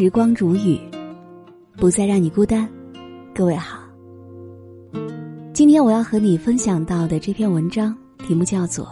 时光煮雨，不再让你孤单。各位好，今天我要和你分享到的这篇文章题目叫做《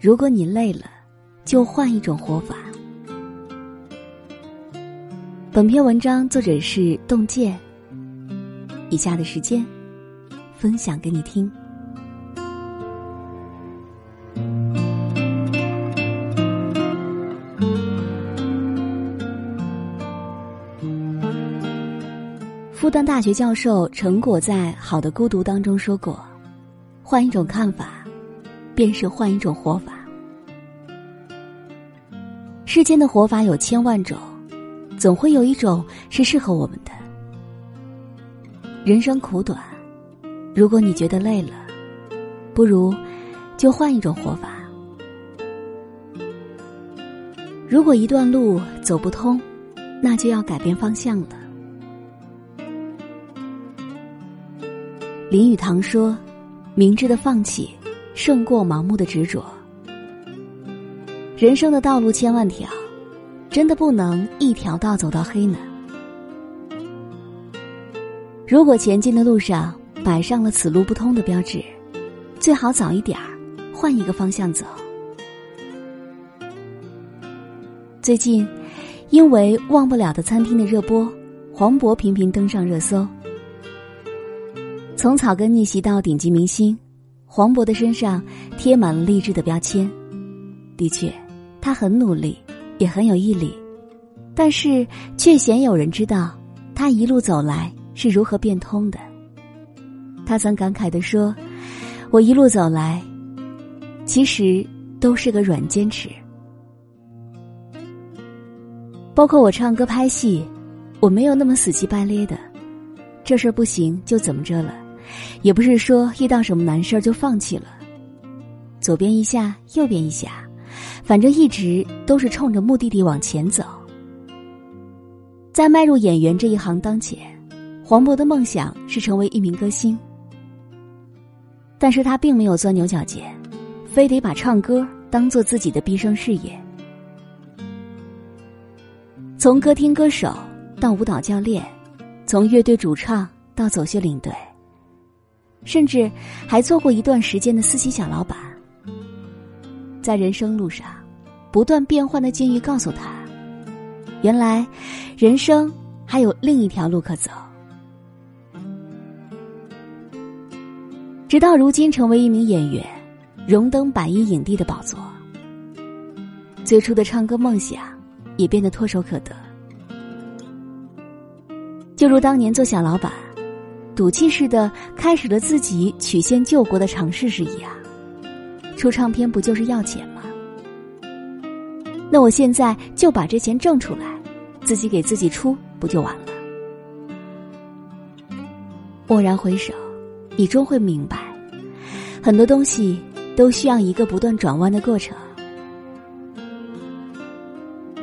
如果你累了，就换一种活法》。本篇文章作者是洞见。以下的时间，分享给你听。复旦大学教授陈果在《好的孤独》当中说过：“换一种看法，便是换一种活法。世间的活法有千万种，总会有一种是适合我们的。人生苦短，如果你觉得累了，不如就换一种活法。如果一段路走不通，那就要改变方向了。”林语堂说：“明智的放弃，胜过盲目的执着。人生的道路千万条，真的不能一条道走到黑呢。如果前进的路上摆上了‘此路不通’的标志，最好早一点儿换一个方向走。最近，因为《忘不了的餐厅》的热播，黄渤频频登上热搜。”从草根逆袭到顶级明星，黄渤的身上贴满了励志的标签。的确，他很努力，也很有毅力，但是却鲜有人知道他一路走来是如何变通的。他曾感慨的说：“我一路走来，其实都是个软坚持。包括我唱歌、拍戏，我没有那么死乞白咧的，这事儿不行就怎么着了。”也不是说遇到什么难事儿就放弃了，左边一下，右边一下，反正一直都是冲着目的地往前走。在迈入演员这一行当前，黄渤的梦想是成为一名歌星，但是他并没有钻牛角尖，非得把唱歌当做自己的毕生事业。从歌厅歌手到舞蹈教练，从乐队主唱到走秀领队。甚至还做过一段时间的私企小老板。在人生路上，不断变换的境遇告诉他，原来人生还有另一条路可走。直到如今，成为一名演员，荣登百亿影帝的宝座。最初的唱歌梦想，也变得唾手可得。就如当年做小老板。赌气似的开始了自己曲线救国的尝试时一样，出唱片不就是要钱吗？那我现在就把这钱挣出来，自己给自己出不就完了？蓦然回首，你终会明白，很多东西都需要一个不断转弯的过程。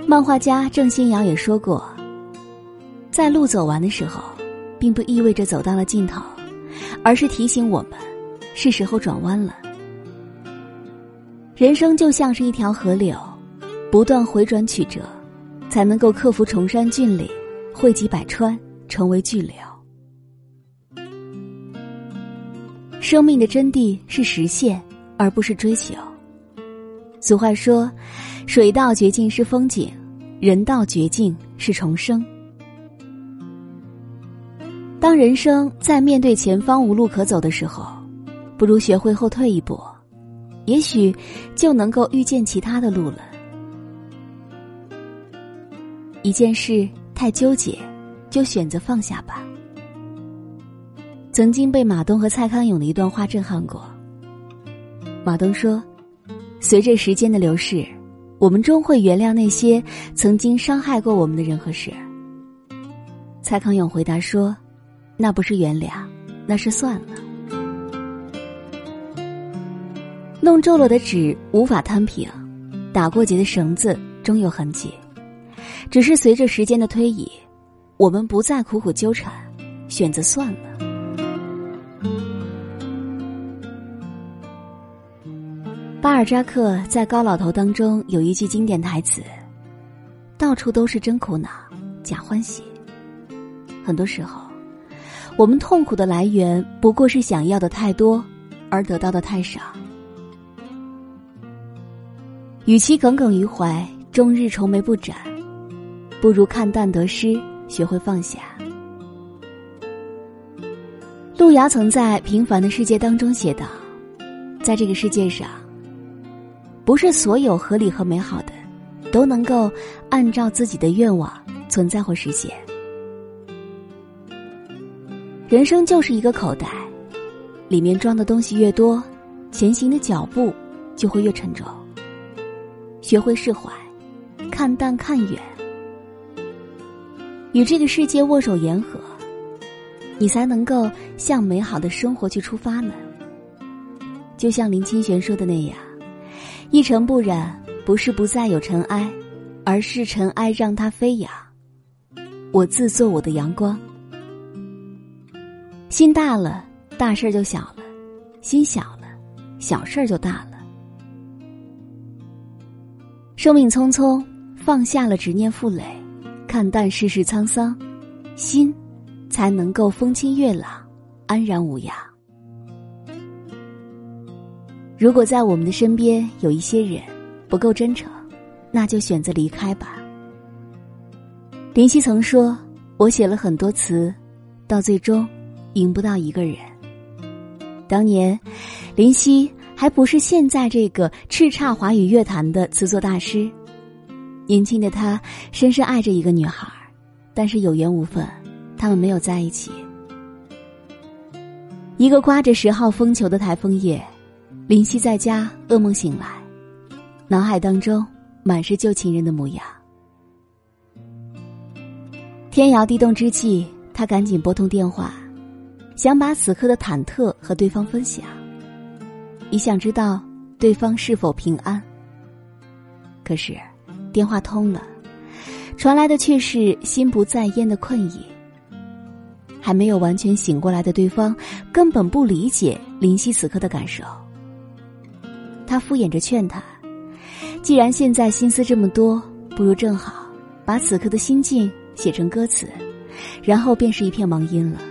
漫画家郑欣瑶也说过，在路走完的时候。并不意味着走到了尽头，而是提醒我们，是时候转弯了。人生就像是一条河流，不断回转曲折，才能够克服崇山峻岭，汇集百川，成为巨流。生命的真谛是实现，而不是追求。俗话说：“水到绝境是风景，人到绝境是重生。”当人生在面对前方无路可走的时候，不如学会后退一步，也许就能够遇见其他的路了。一件事太纠结，就选择放下吧。曾经被马东和蔡康永的一段话震撼过。马东说：“随着时间的流逝，我们终会原谅那些曾经伤害过我们的人和事。”蔡康永回答说。那不是原谅，那是算了。弄皱了的纸无法摊平，打过结的绳子终有痕迹。只是随着时间的推移，我们不再苦苦纠缠，选择算了。巴尔扎克在《高老头》当中有一句经典台词：“到处都是真苦恼，假欢喜。很多时候，我们痛苦的来源不过是想要的太多，而得到的太少。与其耿耿于怀，终日愁眉不展，不如看淡得失，学会放下。路遥曾在《平凡的世界》当中写道：“在这个世界上，不是所有合理和美好的，都能够按照自己的愿望存在或实现。人生就是一个口袋，里面装的东西越多，前行的脚步就会越沉重。学会释怀，看淡看远，与这个世界握手言和。”你才能够向美好的生活去出发呢。就像林清玄说的那样：“一尘不染，不是不再有尘埃，而是尘埃让它飞扬。我自做我的阳光。心大了，大事就小了；心小了，小事就大了。生命匆匆，放下了执念负累，看淡世事沧桑，心。”才能够风清月朗，安然无恙。如果在我们的身边有一些人不够真诚，那就选择离开吧。林夕曾说：“我写了很多词，到最终赢不到一个人。”当年，林夕还不是现在这个叱咤华语乐坛的词作大师。年轻的他深深爱着一个女孩，但是有缘无分。他们没有在一起。一个刮着十号风球的台风夜，林夕在家噩梦醒来，脑海当中满是旧情人的模样。天摇地动之际，他赶紧拨通电话，想把此刻的忐忑和对方分享，也想知道对方是否平安。可是，电话通了，传来的却是心不在焉的困意。还没有完全醒过来的对方，根本不理解林夕此刻的感受。他敷衍着劝他：“既然现在心思这么多，不如正好把此刻的心境写成歌词，然后便是一片忙音了。”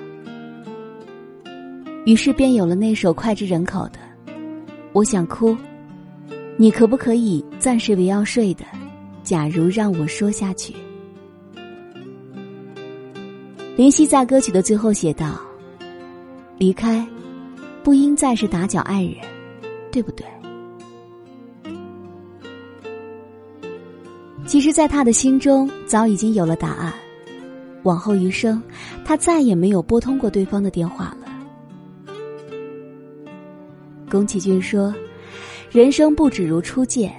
于是便有了那首脍炙人口的《我想哭》，你可不可以暂时不要睡的？假如让我说下去。林夕在歌曲的最后写道：“离开，不应再是打搅爱人，对不对？”其实，在他的心中早已经有了答案。往后余生，他再也没有拨通过对方的电话了。宫崎骏说：“人生不止如初见，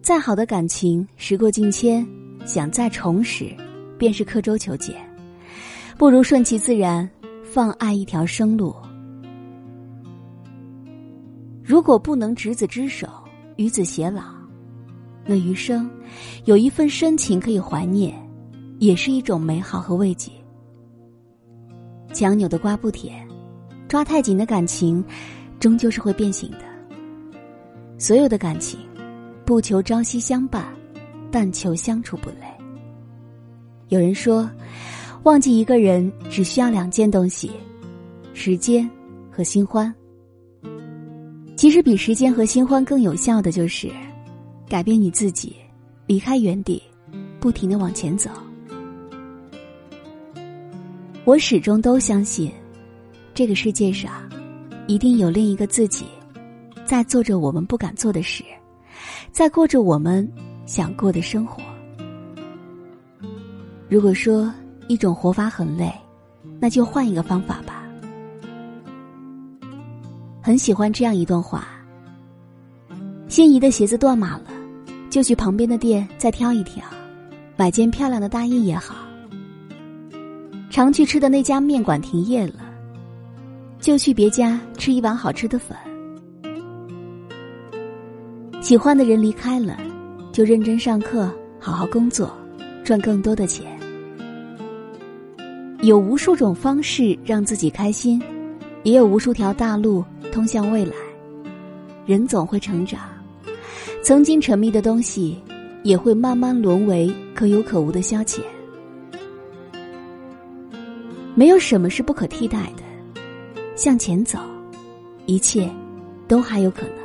再好的感情，时过境迁，想再重拾，便是刻舟求剑。”不如顺其自然，放爱一条生路。如果不能执子之手，与子偕老，那余生有一份深情可以怀念，也是一种美好和慰藉。强扭的瓜不甜，抓太紧的感情，终究是会变形的。所有的感情，不求朝夕相伴，但求相处不累。有人说。忘记一个人只需要两件东西：时间和新欢。其实比时间和新欢更有效的就是改变你自己，离开原地，不停的往前走。我始终都相信，这个世界上一定有另一个自己，在做着我们不敢做的事，在过着我们想过的生活。如果说，一种活法很累，那就换一个方法吧。很喜欢这样一段话：心仪的鞋子断码了，就去旁边的店再挑一挑，买件漂亮的大衣也好。常去吃的那家面馆停业了，就去别家吃一碗好吃的粉。喜欢的人离开了，就认真上课，好好工作，赚更多的钱。有无数种方式让自己开心，也有无数条大路通向未来。人总会成长，曾经沉迷的东西，也会慢慢沦为可有可无的消遣。没有什么是不可替代的。向前走，一切都还有可能。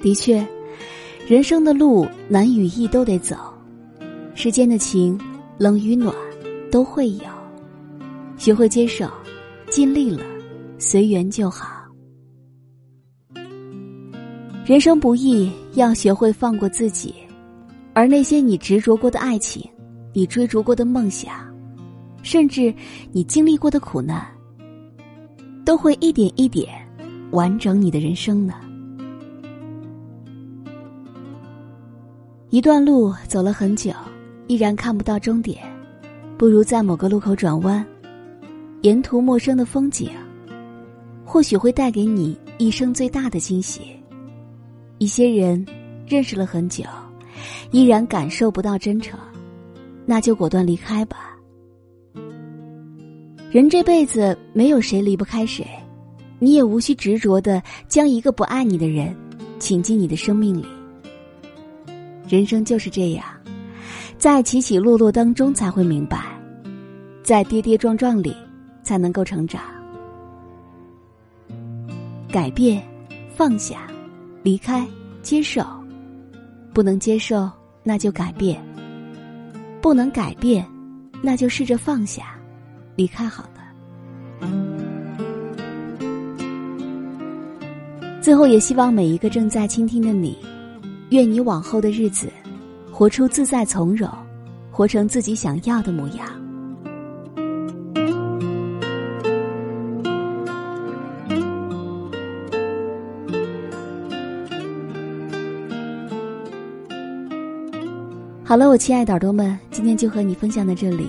的确，人生的路难与易都得走，世间的情冷与暖都会有。学会接受，尽力了，随缘就好。人生不易，要学会放过自己，而那些你执着过的爱情，你追逐过的梦想。甚至你经历过的苦难，都会一点一点完整你的人生呢。一段路走了很久，依然看不到终点，不如在某个路口转弯，沿途陌生的风景，或许会带给你一生最大的惊喜。一些人认识了很久，依然感受不到真诚，那就果断离开吧。人这辈子没有谁离不开谁，你也无需执着的将一个不爱你的人请进你的生命里。人生就是这样，在起起落落当中才会明白，在跌跌撞撞里才能够成长。改变，放下，离开，接受，不能接受那就改变，不能改变，那就试着放下。离开好了。最后，也希望每一个正在倾听的你，愿你往后的日子，活出自在从容，活成自己想要的模样。好了，我亲爱的耳朵们，今天就和你分享到这里。